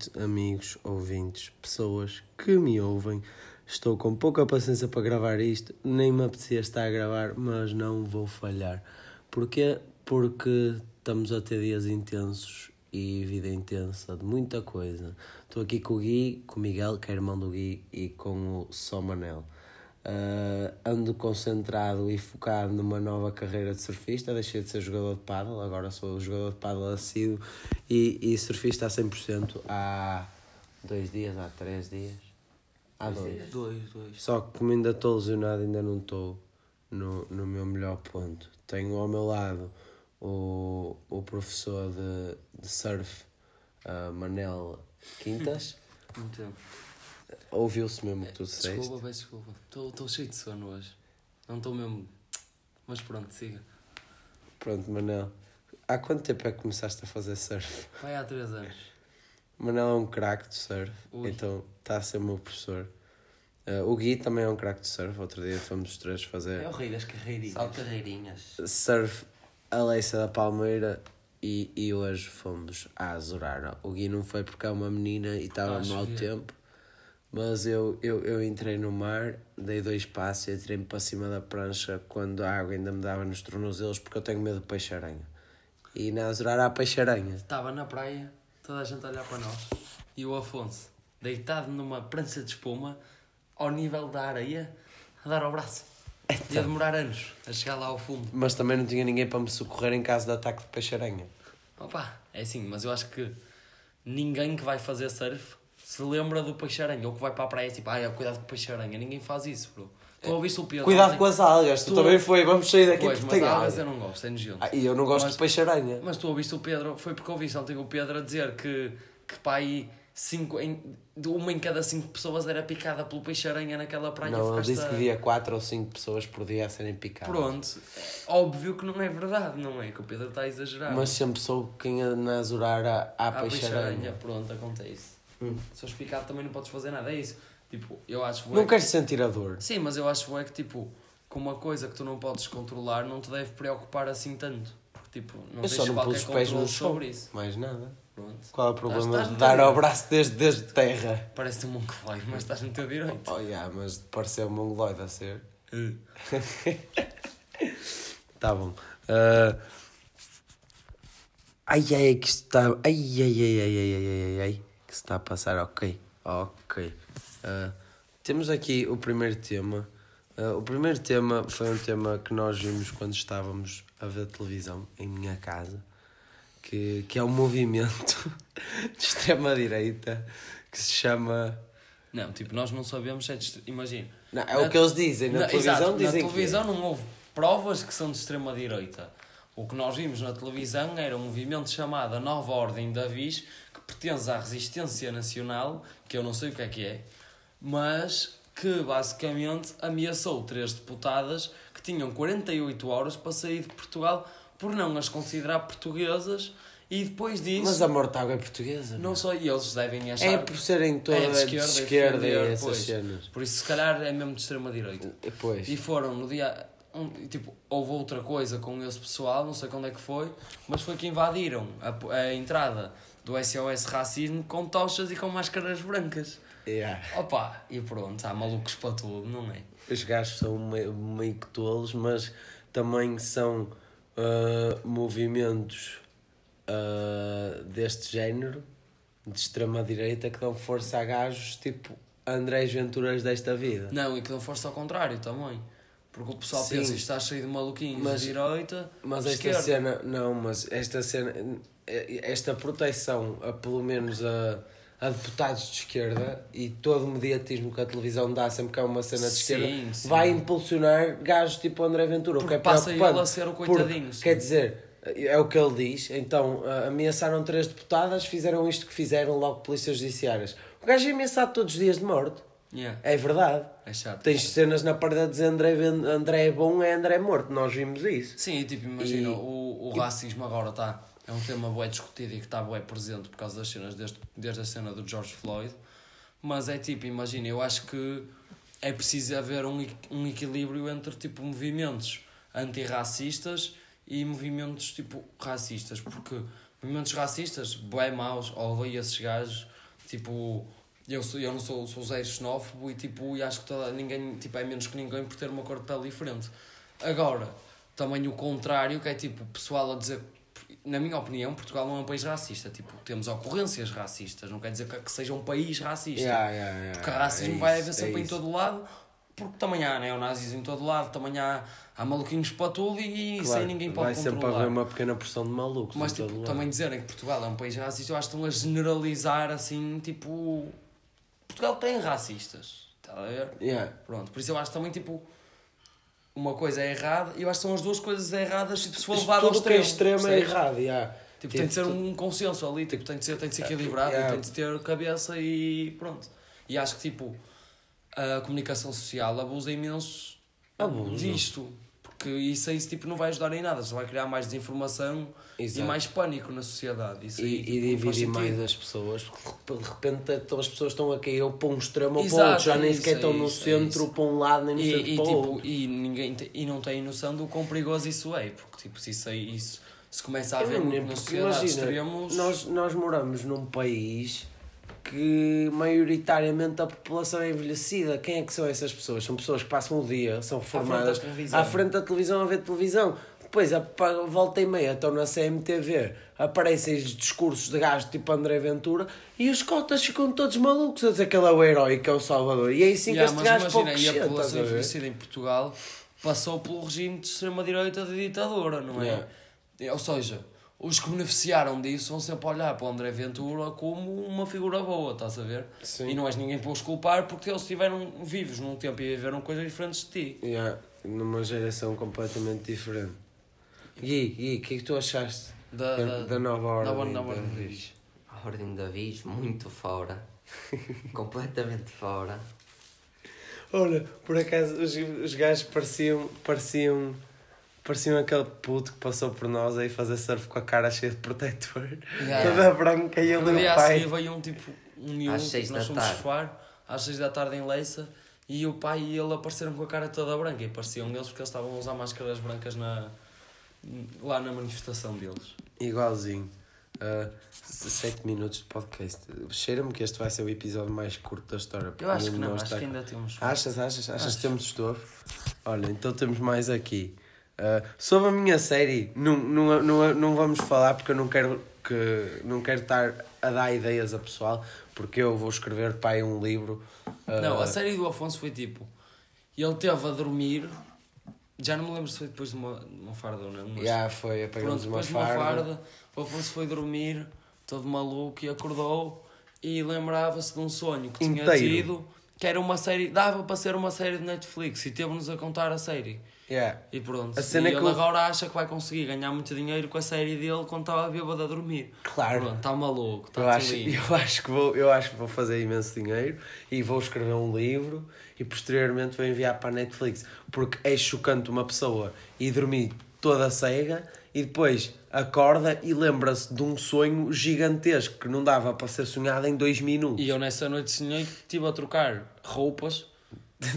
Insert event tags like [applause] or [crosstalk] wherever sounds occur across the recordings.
noite, amigos, ouvintes, pessoas que me ouvem. Estou com pouca paciência para gravar isto, nem me apetecia estar a gravar, mas não vou falhar. Porquê? Porque estamos a ter dias intensos e vida intensa de muita coisa. Estou aqui com o Gui, com o Miguel, que é irmão do Gui, e com o Só Manel. Uh, ando concentrado e focado numa nova carreira de surfista. Deixei de ser jogador de paddle, agora sou jogador de paddle assíduo e, e surfista a 100% há dois dias, há três dias. Há dois. Dois, dois. Só que como ainda estou lesionado, ainda não estou no, no meu melhor ponto. Tenho ao meu lado o, o professor de, de surf, uh, Manel Quintas. Muito tempo. Ouviu-se mesmo o que tu disseste. Desculpa, peço desculpa. Estou cheio de sono hoje. Não estou mesmo. Mas pronto, siga. Pronto, Manel. Há quanto tempo é que começaste a fazer surf? Vai há três anos. Manel é um craque de surf, Ui. então está a ser meu professor. Uh, o Gui também é um craque de surf. Outro dia fomos os três fazer É o rei das carreirinhas. Só carreirinhas. surf a Leiça da Palmeira e, e hoje fomos a Azurara. O Gui não foi porque é uma menina e estava mau tempo, mas eu, eu, eu entrei no mar, dei dois passos e atirei-me para cima da prancha quando a água ainda me dava nos tornozelos porque eu tenho medo de peixe-aranha. E na Azurara há peixe-aranha. Estava na praia, toda a gente a olhar para nós. E o Afonso, deitado numa prancha de espuma, ao nível da areia, a dar ao braço. Ia demorar anos a chegar lá ao fundo. Mas também não tinha ninguém para me socorrer em caso de ataque de peixe-aranha. Opa, é assim, mas eu acho que ninguém que vai fazer surf se lembra do peixe-aranha ou que vai para a praia e tipo, ai, cuidado com o peixe-aranha. Ninguém faz isso, bro. Tu ouviste o Pedro? Cuidado com as algas, tu, Tu- também foi, vamos sair daqui Pois, mas algas eu não gosto, é nojento. Ah, e eu não gosto Mas- de peixe-aranha. Mas tu ouviste o Pedro, foi porque ouviste ontem o Pedro a dizer que, que aí cinco, em, uma em cada cinco pessoas era picada pelo peixe-aranha naquela praia. Não, ele disse a- que via 4 ou 5 pessoas por dia a serem picadas. Pronto, é óbvio que não é verdade, não é? Que o Pedro está a exagerar. Mas sempre soube que em- na Azurara há Há peixe-aranha. peixe-aranha, pronto, acontece. Hum. Se fores picado também não podes fazer nada, é isso. Tipo, eu acho Não que- queres sentir a dor. Sim, mas eu acho é que tipo, com uma coisa que tu não podes controlar, não te deve preocupar assim tanto. Porque, tipo, não eu só não pus os pés no chão. sobre isso. Mais nada. Pronto. Qual é o problema Estás- de dar no ao braço desde, desde terra? Parece-te um mongoloide, mas estás no teu direito. Oh, yeah, mas pareceu um mongoloide a ser. [laughs] tá bom. Ah, Ai, ai, que está. Ai, ai, ai, ai, ai, ai, ai, ai, que se está a passar. Ok, ok. Ah, temos aqui o primeiro tema. Ah, o primeiro tema foi um tema que nós vimos quando estávamos a ver televisão em minha casa, que, que é um movimento [laughs] de extrema-direita que se chama. Não, tipo, nós não sabemos se é de Imagina. Não, é Na- o que eles dizem. Na Na- televisão exato, dizem Na que é. televisão não houve provas que são de extrema-direita. O que nós vimos na televisão era um movimento chamado a Nova Ordem da Vis, que pertence à Resistência Nacional, que eu não sei o que é que é, mas que basicamente ameaçou três deputadas que tinham 48 horas para sair de Portugal por não as considerar portuguesas e depois disso, Mas a Mortágua é portuguesa. não só eles devem achar... É por serem todas É, de de esquerda, esquerda, e essas pois. cenas. Por isso, se calhar, é mesmo de extrema-direita. Pois. E foram no dia. Um, tipo, houve outra coisa com esse pessoal, não sei quando é que foi, mas foi que invadiram a, a entrada do SOS Racismo com tochas e com máscaras brancas. Yeah. Opa, e pronto, há malucos para tudo, não é? Os gajos são meio, meio que tolos, mas também são ah, movimentos ah, deste género, de extrema-direita, que dão força a gajos tipo Andrés Venturas desta vida. Não, e que não fosse ao contrário também. Porque o pessoal Sim. pensa que está cheio de maluquinhos Mas- de direita, Mas esta esquerda. cena, não, mas esta cena, esta proteção a pelo menos a, a deputados de esquerda e todo o mediatismo que a televisão dá sempre que há uma cena de Sim, esquerda sim. vai impulsionar gajos tipo André Ventura, o que Porque é passa ele a ser o Porque, coitadinho, sim. Quer dizer, é o que ele diz, então ameaçaram três deputadas, fizeram isto que fizeram logo polícias judiciárias. O gajo é ameaçado todos os dias de morte. Yeah, É verdade. é chato. Tens cenas na parede a dizer André, André é bom, é André morto. Nós vimos isso. Sim, e tipo, imagina, E- o, o racismo agora está. É um tema bué discutido e que está bué presente por causa das cenas, desde, desde a cena do George Floyd. Mas é tipo, imagina, eu acho que é preciso haver um, um equilíbrio entre tipo movimentos antirracistas e movimentos tipo racistas. Porque movimentos racistas, bué maus, ou esses gajos, Tipo, eu, sou, eu não sou, sou zero xenófobo e, tipo, e acho que toda, ninguém tipo, é menos que ninguém por ter uma cor de pele diferente. Agora, também o contrário, que é tipo, pessoal a dizer. Na minha opinião, Portugal não é um país racista. Tipo, temos ocorrências racistas, não quer dizer que, seja um país racista. Yeah, yeah, yeah, Porque racismo é vai haver é sempre em isso. todo lado, porque também há neonazis em todo lado, também há, há maluquinhos para tudo e Claro, sem ninguém pode Vai sempre controlar. haver uma pequena porção de malucos. Mas em tipo, também dizerem que Portugal é um país racista, eu acho que estão a generalizar assim, tipo. Portugal tem racistas. Está a ver? Yeah. Pronto, por isso eu acho também tipo. Uma coisa é errada e eu acho que são as duas coisas erradas tipo, se for levado ao Tudo que é extremo. extremo é errado. Yeah. Tipo, tem de ser um consenso ali, tipo, tem de ser, tem de ser equilibrado, Yeah. tem de ter cabeça e pronto. E acho que tipo, a comunicação social abusa imenso Abusa. disto. Porque isso aí tipo, não vai ajudar em nada, só vai criar mais desinformação Exato. e mais pânico na sociedade. Isso aí, E, e tipo, faz dividir mais as pessoas, porque de repente então, as pessoas estão a cair ou para um extremo ou para outro, já nem é sequer estão é no é centro, para um lado, nem no E, centro e, para tipo, outro. e ninguém te- e não tem noção do quão perigoso isso é, porque tipo, se isso aí isso, se começa a haver na sociedade imagina, extremos. Nós, nós moramos num país que maioritariamente a população é envelhecida. Quem é que são essas pessoas? São pessoas que passam o dia, são frente formadas à frente da televisão a ver televisão. Depois, a volta e meia, estão na CMTV, aparecem os discursos de gajos tipo André Ventura e os cotas ficam todos malucos a dizer que ele é o herói, que é o salvador. E é assim Yeah, que este gajo pouco e a população envelhecida em Portugal passou pelo regime de extrema-direita de ditadura, não é? Ou seja, os que beneficiaram disso vão sempre olhar para o André Ventura como uma figura boa, estás a ver? Sim. E não és ninguém para os culpar porque eles estiveram vivos num tempo e viveram coisas diferentes de ti. Yeah, numa geração completamente diferente. Gui, Gui, o que é que tu achaste Da, da, da, nova ordem? da, nova da- ordem. A Ordem da Vis, muito fora. [laughs] completamente fora. Olha, por acaso os, os gajos pareciam, pareciam, pareciam aquele puto que passou por nós aí fazer surf com a cara cheia de protetor, Yeah. toda branca e ele No e dia pai. veio um tipo, um miúdo, Às seis que nós da fomos tarde. surfar, às 6 da tarde em Leiça, e o pai e ele apareceram com a cara toda branca, e pareciam eles porque eles estavam a usar máscaras brancas na, lá na manifestação deles. Igualzinho. Uh, sete minutos de podcast. Cheira-me que este vai ser o episódio mais curto da história. Eu acho que não, acho está- que ainda temos. Achas, achas? Achas Acho. que temos estofo? Olha, então temos mais aqui. Uh, sobre a minha série, não, não, não, não vamos falar porque eu não quero, que, não quero estar a dar ideias a pessoal, porque eu vou escrever para aí um livro. uh, Não, a série do Afonso foi tipo. Ele teve a dormir, já não me lembro se foi depois de uma, de uma farda ou não, mas. Já foi, Pronto, apagamos uma depois de uma farda. farda, o Afonso foi dormir, todo maluco, e acordou e lembrava-se de um sonho que tinha Inteiro. tido, que era uma série, dava para ser uma série de Netflix, e teve-nos a contar a série. Yeah. E pronto, A cena e é ele agora acha que vai conseguir ganhar muito dinheiro com a série dele quando estava bêbado a dormir. Claro. Pronto, está maluco, está Eu acho, eu, acho que vou, eu acho que vou fazer imenso dinheiro e vou escrever um livro e posteriormente vou enviar para a Netflix. Porque é chocante uma pessoa ir dormir toda cega e depois acorda e lembra-se de um sonho gigantesco que não dava para ser sonhado em dois minutos. E eu nessa noite sonhei que estive a trocar roupas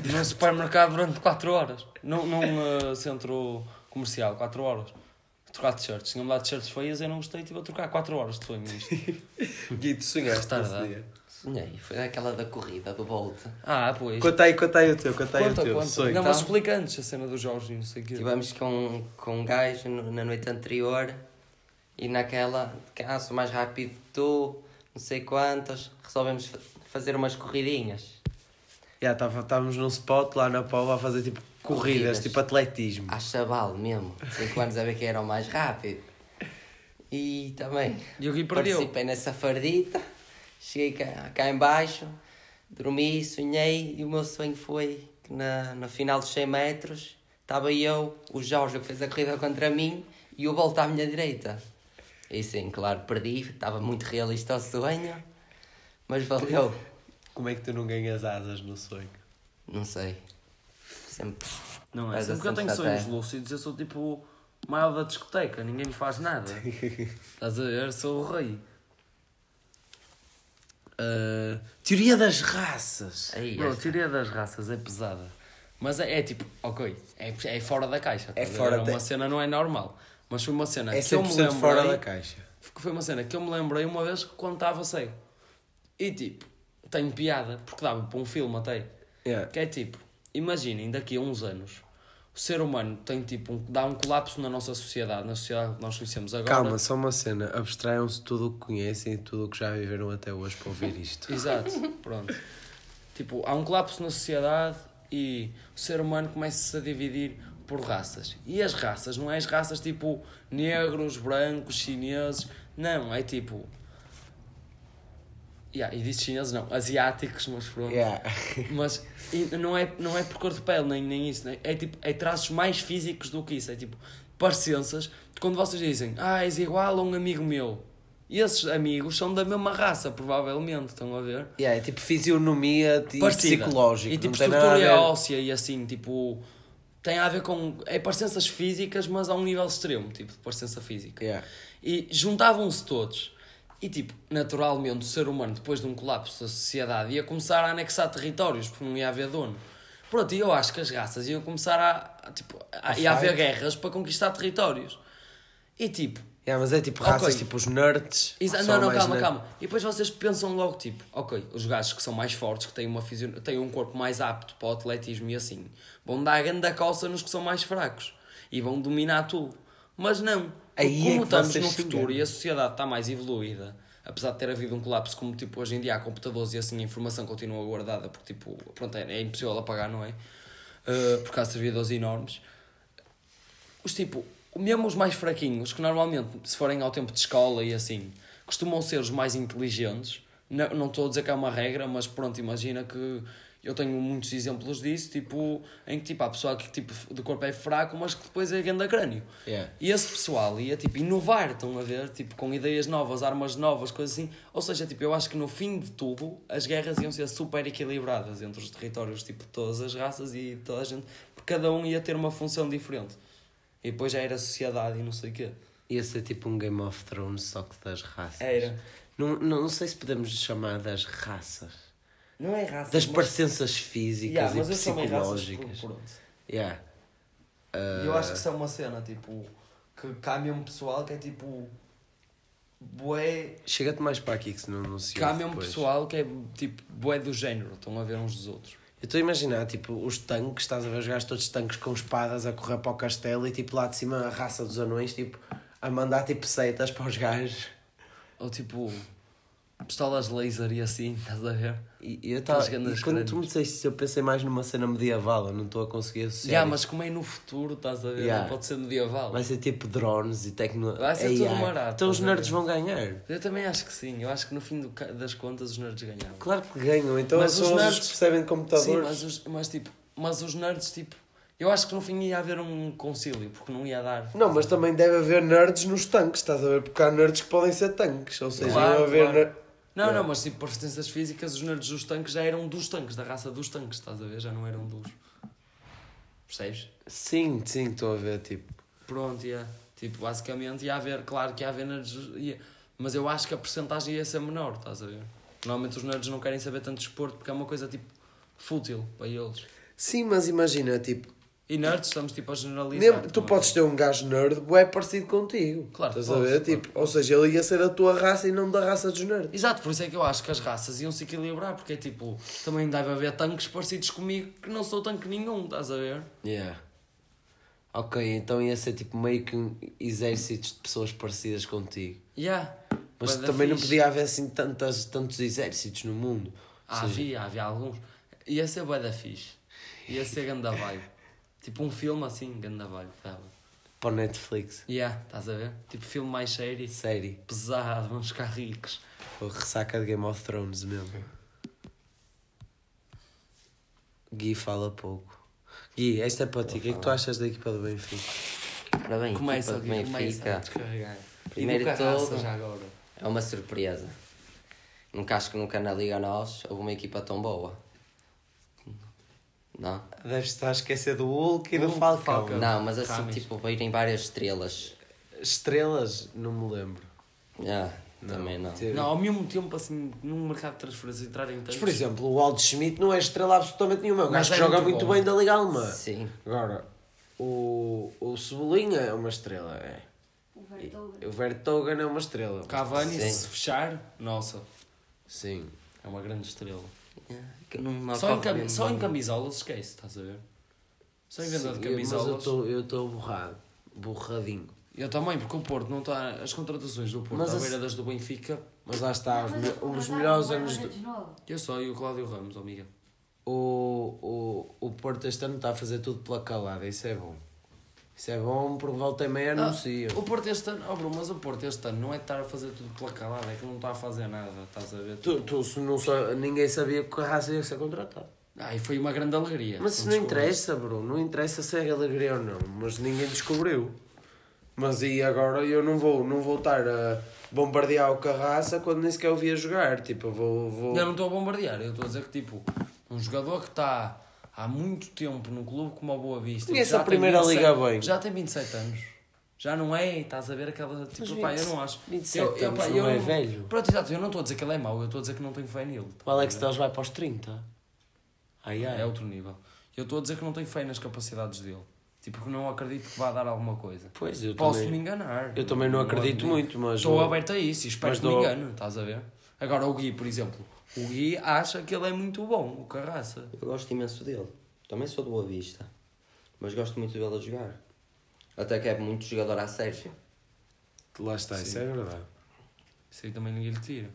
num supermercado durante 4 horas. Num, num uh, centro comercial, 4 horas. Trocar t-shirts. Tinha-me dado t-shirts feias e eu não gostei. Estive a trocar 4 horas de sonho. [laughs] E tu sonhaste Retardado. esse dia. Sonhei, foi aquela da corrida, do Bolt. Ah, pois. Conta aí, conta aí o teu, conta aí Conta, o teu conta. sonho. Não, mas Então. explica antes a cena do Jorge e não sei o quê. Estivemos com, com um gajo no- na noite anterior e naquela, ah, sou mais rápido que tu, não sei quantas, resolvemos fa- fazer umas corridinhas. Já, tava- estávamos num spot lá na Pova a fazer tipo corridas, Corridas. tipo atletismo. À chaval mesmo, 5 anos a ver quem era o mais rápido. E também E o Gui perdeu. participei nessa fardita, cheguei cá, cá em baixo, dormi, sonhei e o meu sonho foi que na, no final dos 100 metros estava eu, o Jorge que fez a corrida contra mim e o Bolt à minha direita. E sim, claro, perdi, estava muito realista o sonho, mas valeu. Como é que tu não ganhas asas no sonho? Não sei. Sempre. Não é? Mas Sempre que eu tenho sonhos lúcidos, eu sou tipo o maior da discoteca. Ninguém me faz nada. [laughs] Estás a ver? Sou o rei. Uh, teoria das raças. Aí, Bro, teoria das raças é pesada. Mas é, é tipo, ok, é, é fora da caixa. É ver? fora Uma da- cena não é normal. Mas foi uma cena É que eu me 100% lembrei. fora da caixa. Foi uma cena que eu me lembrei uma vez quando estava cego. E tipo, tem piada, porque dava para um filme até. Yeah. Que é tipo, imaginem, daqui a uns anos, o ser humano tem tipo, um, dá um colapso na nossa sociedade, na sociedade que nós conhecemos agora. Calma, só uma cena. Abstraiam-se tudo o que conhecem e tudo o que já viveram até hoje para ouvir isto. Exato, pronto. Tipo, há um colapso na sociedade e o ser humano começa-se a dividir por raças. E as raças, não é as raças tipo negros, brancos, chineses, não, é tipo. Yeah, e disse chineses não, asiáticos, mas pronto. Yeah. [laughs] Mas não é, não é por cor de pele, nem, nem isso. Nem, é tipo, é traços mais físicos do que isso. É tipo, parecenças. Quando vocês dizem, ah, és igual a um amigo meu. E esses amigos são da mesma raça, provavelmente, estão a ver? Yeah, é tipo fisionomia e Parecida. psicológico. E tipo, estrutura óssea e assim, tipo. Tem a ver com. É parecenças físicas, mas a um nível extremo, tipo, de parecença física. Yeah. E juntavam-se todos. E, tipo, naturalmente, o ser humano, depois de um colapso da sociedade, ia começar a anexar territórios, porque não ia haver dono. Pronto, e eu acho que as raças iam começar a. a, tipo, a, ia haver guerras para conquistar territórios. E, tipo, Yeah, mas é tipo raças tipo os nerds. Exa- não, não, calma, nerd- calma. E depois vocês pensam logo, tipo, ok, os gajos que são mais fortes, que têm, uma fisio... têm um corpo mais apto para o atletismo e assim, vão dar a grande coça nos que são mais fracos e vão dominar tudo. Mas não. Porque Aí é como que estamos no futuro e a sociedade está mais evoluída, apesar de ter havido um colapso, como tipo hoje em dia há computadores e assim a informação continua guardada, porque tipo, pronto, é, é impossível apagar, não é? Uh, por causa de servidores enormes os tipo, mesmo os mais fraquinhos, que normalmente, se forem ao tempo de escola e assim, costumam ser os mais inteligentes. Não, não estou a dizer que é uma regra, mas pronto, imagina que eu tenho muitos exemplos disso, tipo, em que tipo, há pessoal que tipo, de corpo é fraco, mas que depois é grande a crânio. Yeah. E esse pessoal ia tipo inovar, estão a ver, tipo, com ideias novas, armas novas, coisas assim. Ou seja, tipo, eu acho que no fim de tudo as guerras iam ser super equilibradas entre os territórios, tipo, de todas as raças e toda a gente, porque cada um ia ter uma função diferente. E depois já era sociedade e não sei o quê. Ia ser tipo um Game of Thrones, só que das raças. Era. Não, não, não sei se podemos chamar das raças. Não é raça. Das parecenças físicas Yeah, e mas raças psicológicas. por. Yeah. E eu acho que isso é uma cena, tipo, que cá mesmo pessoal que é tipo. Bué. Chega-te mais para aqui que senão não se Cá mesmo pessoal que é tipo bué do género, estão a ver uns dos outros. Eu estou a imaginar, tipo, os tanques, estás a ver os gajos todos tanques com espadas a correr para o castelo e tipo lá de cima a raça dos anões, tipo, a mandar tipo seitas para os gajos. Ou tipo. Pistolas laser e assim, [laughs] estás a ver? E, eu grandes e quando tu crânios. me disseste isso, eu pensei mais numa cena medieval, eu não estou a conseguir associar. Yeah, isso. mas como é no futuro, estás a ver? Yeah. Não pode ser medieval. Vai ser tipo drones e tecnologia. Vai ser tudo barato, Então os nerds vão ganhar. Eu também acho que sim. Eu acho que no fim do das contas os nerds ganhavam. Claro que ganham, então Mas são os os nerds- que percebem de computadores. Sim, mas, os, mas tipo, mas os nerds, tipo, eu acho que no fim ia haver um concílio, porque não ia dar. Não, mas também deve haver nerds nos tanques, estás a ver? Porque há nerds que podem ser tanques, ou seja, Claro, iam haver. claro. Não, Yeah. não, mas tipo, por potências físicas, os nerds dos tanques já eram dos tanques, da raça dos tanques, estás a ver? Já não eram dos. Percebes? Sim, sim, estou a ver, tipo. Pronto, ia. Tipo, basicamente ia haver, claro que ia haver nerds, ia, mas eu acho que a porcentagem ia ser menor, estás a ver? Normalmente os nerds não querem saber tanto de esporte porque é uma coisa tipo fútil para eles. Sim, mas imagina, tipo, E nerds estamos tipo a generalizar. mesmo- tu a podes ver? ter um gajo nerd bué parecido contigo. Claro que Estás a posso, ver? claro Tipo, ou seja, ele ia ser da tua raça e não da raça dos nerds. Exato, por isso é que eu acho que as raças iam se equilibrar, porque é tipo, também deve haver tanques parecidos comigo que não sou tanque nenhum, estás a ver? Yeah. Ok, então ia ser tipo meio que um exército de pessoas parecidas contigo. Yeah. Mas Bué da também não fixe. podia haver assim tantas, tantos exércitos no mundo. Ah, seja, havia, havia alguns. Ia ser bué da fixe. Ia ser ganda vibe. Tipo um filme assim, ganda vibe. Dava. para o Netflix. Yeah, estás a ver? Tipo filme mais sério, Série. pesado, vamos ficar ricos. Foi ressaca de Game of Thrones mesmo. Gui fala pouco. Gui, esta é para ti. O que é que tu achas da equipa do Benfica? Ora bem, Começa equipa do Benfica. Primeiro de agora. é uma surpresa. Nunca acho que nunca na Liga Nós houve uma equipa tão boa. Não? Deves estar a esquecer do Hulk e do Hulk, Falcão. Falcão. Não, mas assim, Rames. tipo, virem várias estrelas. Estrelas, não me lembro. Ah, também não. Teve- Não, ao mesmo tempo, assim, num mercado de transferências entrarem Mas, tantos. por exemplo, o Aldo Schmidt não é estrela absolutamente nenhuma. O Mas gajo que é joga muito bem da Liga Alemã. Sim. Agora, o, o Cebolinha é uma estrela. É. O Vertogen é uma estrela. Cavani, Sim. se fechar, nossa. Sim. É uma grande estrela. É, que não me Só em, mesmo só em camisolas esquece, estás a ver? Só em venda de Mas eu camisolas. estou eu estou borrado. Borradinho. Eu também, porque o Porto não está. As contratações do Porto Mas à a- beira das do Benfica. Mas lá está, os, Mas os Radar melhores é anos. uma do-. Eu só e o Cláudio Ramos, amiga. O, o, o Porto este ano está a fazer tudo pela calada, isso é bom. Isso é bom porque volta e meia anuncia. O Porto este ano, oh, Bruno, mas o Porto este ano não é estar a fazer tudo pela calada, é que não está a fazer nada, estás a ver? Tu, tu, se não sa- ninguém sabia que o Carrasco ia ser contratado. Ah, e foi uma grande alegria. Mas isso Não interessa, Bruno. Não interessa se é alegria ou não. Mas ninguém descobriu. Mas e agora eu não vou, não vou estar a bombardear o Carraça quando nem sequer o via jogar. Tipo, eu vou. vou... Eu não estou a bombardear, eu estou a dizer que tipo, um jogador que está há muito tempo num clube como a Boa Vista. Conhece já a tem Primeira Liga bem. Já tem 27 anos. Já não é, estás a ver aquela. Tipo, Mas pá, eu 20 não acho. 27 eu, eu, anos pá, não eu é velho. Pronto, exato, eu não estou a dizer que ele é mau, eu estou a dizer que não tenho fé nele. O Alex Teles vai para os 30. Ai ai. É outro nível. Eu estou a dizer que não tenho fé nas capacidades dele. Tipo, que não acredito que vá dar alguma coisa. Pois, eu Posso também, me enganar. eu também não acredito muito, mas. Estou aberto a isso e espero que me dou- engane, estás a ver? Agora o Gui, por exemplo. O Gui acha que ele é muito bom, o Carraça. Eu gosto imenso dele. Também sou do Boa Vista. Mas gosto muito dele a jogar. Até que é muito jogador à Sérgio. Lá está, isso é verdade. Isso aí também ninguém lhe tira.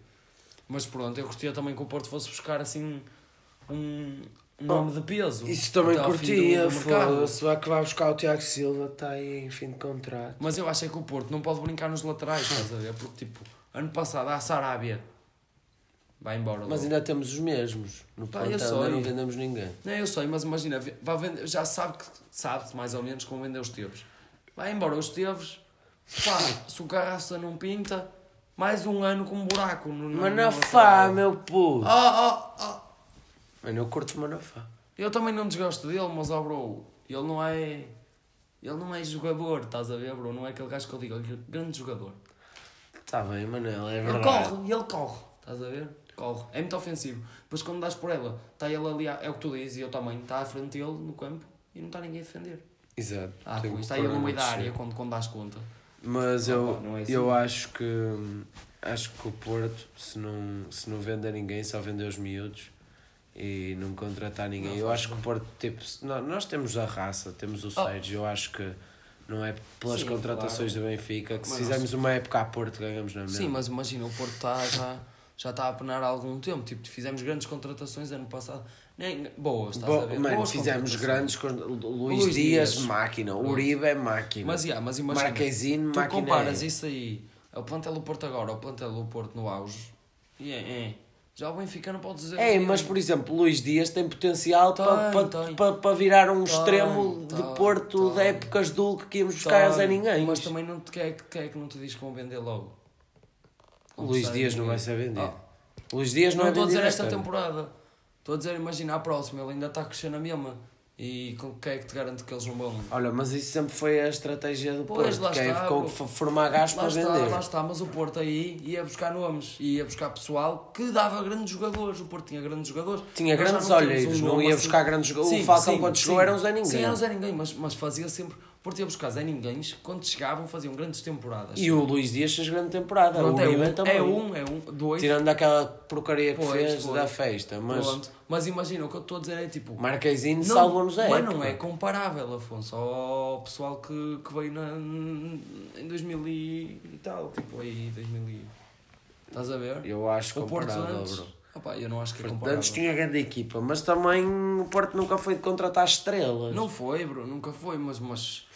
Mas pronto, eu gostaria também que o Porto fosse buscar assim um, um nome de peso. Isso também até ao fim curtia, do- do mercado. foda-se. Vai que vai buscar o Tiago Silva, está aí em fim de contrato. Mas eu acho é que o Porto não pode brincar nos laterais, estás a ver? Porque tipo, ano passado a Sarabia vai embora. Mas logo. ainda temos os mesmos. No Pá, sei. ainda não vendemos ninguém. Não, eu sei, mas imagina, vai vender, já sabe que sabe mais ou menos como vender os Teves. Vai embora os Teves, pá, se o Carraça não pinta, mais um ano com um buraco. No, no, Manafá, meu puto. Ah, ah, ah. Mano, eu curto Manafá. Eu também não desgosto dele, mas ó bro, ele não é. Ele não é jogador, estás a ver, bro? Não é aquele gajo que eu digo, "Olha, grande jogador. Está bem, Manel, é Ele verdade. corre, ele corre, estás a ver? Corre. É muito ofensivo. Depois quando dás por ela, está ele ali, é o que tu dizes, e eu também, está à frente dele no campo e não está ninguém a defender. Exato. Ah, pois, está ele no meio a da área quando, quando dás conta. Mas Ah, eu, pá, é assim. eu acho que acho que o Porto, se não, se não vender ninguém, só vender os miúdos e não contratar ninguém. Não eu acho que o Porto, tipo, se- nó- nós temos a raça, temos o Oh. Sérgio, eu acho que não é pelas Sim, contratações do Benfica, que se Mas fizermos uma época a Porto ganhamos na mesma. Sim, mas imagina, o Porto está já, já está a penar há algum tempo. Tipo, fizemos grandes contratações ano passado. Nem, boas, estás Bo- a ver? Mano, Boas fizemos grandes. con- Luís, Luís Dias, Dias. máquina. Pronto. Uribe é máquina. Mas, yeah, mas imagina, Marquezine, tu máquina. comparas é. isso aí, ao plantel do Porto agora, ao plantel do Porto no auge, e é, é. Já o Benfica não pode dizer... É, que- mas por exemplo, Luís Dias tem potencial Tem, para pa, tem. pa, pa virar um Tem, extremo de tem, Porto de tem. épocas de Hulk que íamos buscar a Zé Tem, Ninguém. Mas também não te quer, quer que não te diz que vão vender logo. O Luís Dias não vai ser vendido. Ah, Luís Dias não, não é estou a dizer vendido esta temporada. Estou a dizer, imagina a próxima, ele ainda está a crescer na mesma. E com quem é que te garante que eles não vão? Olha, mas isso sempre foi a estratégia do Pois, Porto, que é está, bro. f- formar gás para está, vender. lá está, mas o Porto aí ia buscar nomes, ia buscar pessoal que dava grandes jogadores. O Porto tinha grandes jogadores. Tinha grandes olheiros, um não ia assim. buscar grandes jogadores. O Falcão quando chegou sim. era um Zé Ninguém. Sim, era um Zé Ninguém, mas, mas fazia sempre. Porto ia buscar Zé Ninguém quando chegavam, faziam grandes temporadas. E o Luís Dias fez grande temporada. Pronto, o é, um, também. é um, é um, dois. Tirando aquela porcaria que Pois, fez pois. da festa. Mas Pronto. Mas imagina, o que eu estou a dizer é tipo. Marquezine salvou-nos a mas época. não é comparável, Afonso, ao pessoal que, que veio na, em 2000 e e tal, tipo aí 2000 e... Estás a ver? Eu acho o Porto comparável, antes, bro. Opá, eu não acho que é comparável. Antes tinha grande equipa, mas também o Porto nunca foi de contratar estrelas. Não foi, bro, nunca foi, mas, mas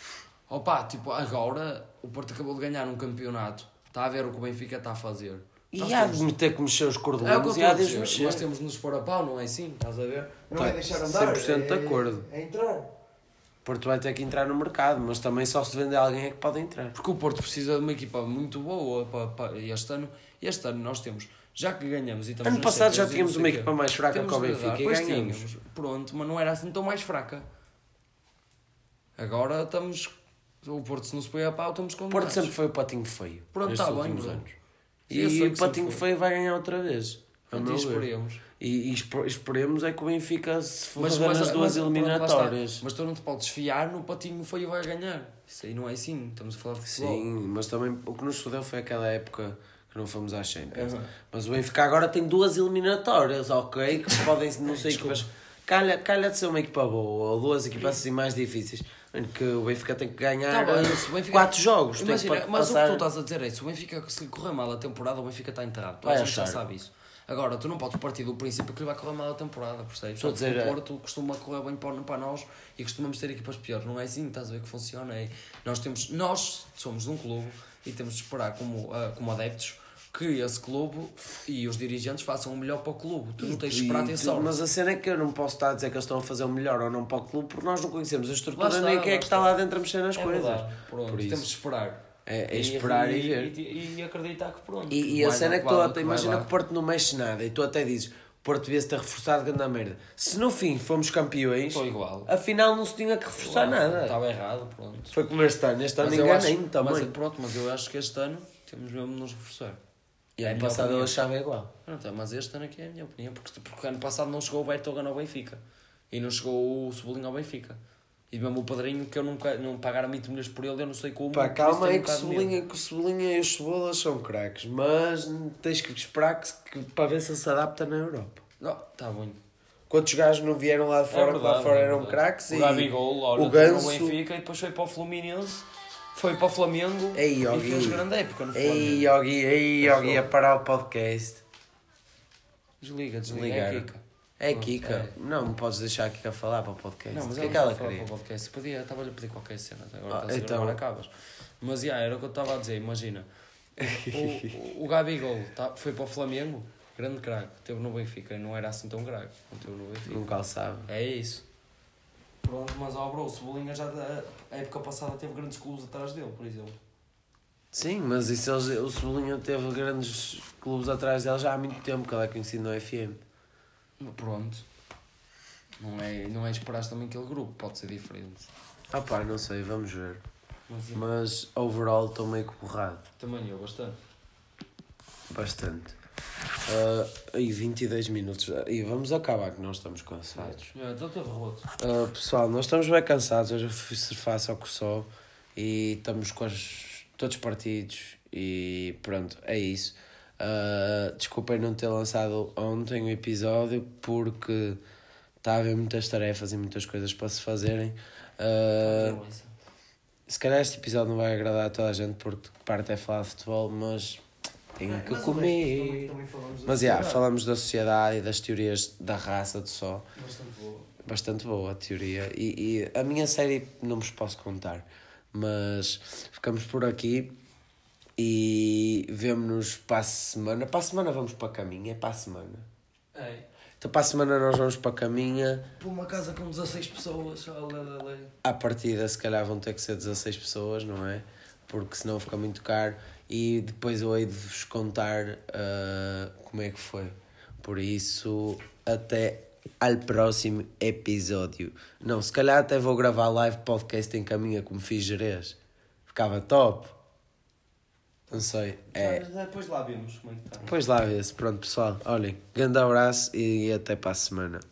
opá, tipo, agora o Porto acabou de ganhar um campeonato, está a ver o que o Benfica está a fazer. Nós E há temos- de meter que mexer os É o que eu cordelinhos e estou há a de mexer. nós temos de nos pôr a pau, não é assim? Estás a ver? Não Tá, é deixar andar. 100% de é- acordo. É entrar. O Porto vai ter que entrar no mercado, mas também só se vender alguém é que pode entrar. Porque o Porto precisa de uma equipa muito boa para, para este ano. Este ano nós temos, já que ganhamos e estamos Ano passado já tínhamos uma equipa mais fraca que o Benfica e ganhamos. tínhamos. Pronto, mas não era assim tão mais fraca. Agora estamos. O Porto, se não se põe a pau, estamos com O Porto sempre foi o patinho feio. Pronto, tá bem, últimos bro. anos. Sei E o patinho feio vai ganhar outra vez. e esperemos. E, e esperemos é que o Benfica se foda nas duas mas, está. eliminatórias. mas tu não te podes fiar no patinho feio vai ganhar. Isso aí não é assim. Estamos a falar de futebol. Sim, mas também o que nos fodeu foi aquela época que não fomos à Champions. Uhum. Mas o Benfica agora tem duas eliminatórias, ok? Que [laughs] podem, não sei, equipas. Calha, calha de ser uma equipa boa ou duas equipas assim mais difíceis. em Que o Benfica tem que ganhar Tá eh, Benfica- quatro jogos. tem Imagina, que mas o que passar- tu estás a dizer é: se o Benfica se lhe correr mal a temporada, o Benfica está enterrado. Tu Vai a gente já achar. sabe isso. Agora, tu não podes partir do princípio que lhe vai correr mal a temporada, percebes? Estou a que dizer, o é- Porto costuma correr bem para, nós e costumamos ter equipas piores. Não é assim, estás a ver que funciona. É, nós, temos, nós somos de um clube e temos de esperar como, ah, como adeptos que esse clube e os dirigentes façam o melhor para o clube. Tu não tens de esperar E- sorte. Mas a cena é que eu não posso estar a dizer que eles estão a fazer o melhor ou não para o clube porque nós não conhecemos a estrutura está, nem quem é que está lá dentro a mexer nas É coisas. verdade, pronto, Por isso. temos de esperar. É- é esperar e ver. E, e acreditar que pronto. E, e a cena é que tu até imagina que o Porto não mexe nada e tu até dizes o Porto devia-se ter reforçado grande merda. Se no fim fomos campeões, Estou igual. afinal não se tinha que reforçar nada. Estava errado, pronto. Foi como este ano, este ano enganei-me também. Mas, pronto, mas eu acho que este ano temos mesmo de nos reforçar. E É ano passado eu opinião. achava igual. Não, tá, mas este ano aqui é a minha opinião, porque, porque ano passado não chegou o Bertogan ao Benfica e não chegou o Cebolinha ao Benfica. E mesmo o padrinho que eu nunca não pagaram 20 milhões por ele, eu não sei como. Pá, calma aí que o. Cebolinha, que o Cebolinha e os Cebolas são craques, mas tens que esperar que, que- para ver se ele se adapta na Europa. Não, tá bom. Quantos gajos não vieram lá de fora, que lá verdade, fora é eram craques O e Gabigol, olha, o Ganso... Benfica e depois foi para o Fluminense, foi para o Flamengo Ei, e Yogi. fez grande época no Flamengo. Ei, Yogi, ei, Yogi, a parar o podcast. Desliga, desliga. É Kika. É Kika. é. Não, não podes deixar a Kika falar para o podcast. Não, mas o que é que ela queria? para o podcast. Podia, estava-lhe a pedir qualquer cena. Agora Ah, estás então. agora acabas. Mas já, era o que eu estava a dizer. Imagina, o, o, o Gabigol tá, foi para o Flamengo, grande craque. Teve no Benfica, não era assim tão craque. Não teve no Benfica. Nunca o sabe. É isso. Pronto, mas ó, bro, o Cebolinha já da a época passada teve grandes clubes atrás dele, por exemplo. Sim, mas isso eles, o Cebolinha teve grandes clubes atrás dele já há muito tempo, que ele é conhecido no FM. Pronto. Não é, não é esperar também aquele grupo, pode ser diferente. Ah pá, não sei, vamos ver. Mas, Mas overall estou meio que borrado. também eu, bastante. Bastante. Ah, aí 22 minutos. E vamos acabar que nós estamos cansados. É. Ah, pessoal, nós estamos bem cansados. Hoje eu fui surfar só com o sol e estamos com todos partidos. E pronto, é isso. Ah, desculpem não ter lançado ontem o episódio porque está a haver muitas tarefas e muitas coisas para se fazerem. Ah, se calhar este episódio não vai agradar a toda a gente porque parte é falar de futebol, mas tenho que comer. Mas já, falamos da sociedade e das teorias da raça do só. Bastante boa. Bastante boa a teoria. E, e a minha série não vos posso contar. Mas ficamos por aqui e vemo-nos para a semana. Para a semana vamos para a caminha, é para a semana. É. Então para a semana nós vamos para a caminha. Por uma casa com 16 pessoas, olha. À partida, se calhar vão ter que ser 16 pessoas, não é? Porque senão fica muito caro. E depois eu hei de vos contar ah, como é que foi. Por isso, até ao próximo episódio. Não, se calhar até vou gravar live podcast em caminha como fiz Jerez. Ficava top. Não sei. É. Depois lá vemos como é que está. Depois lá vê-se. Pronto, pessoal. Olhem, grande abraço e até para a semana.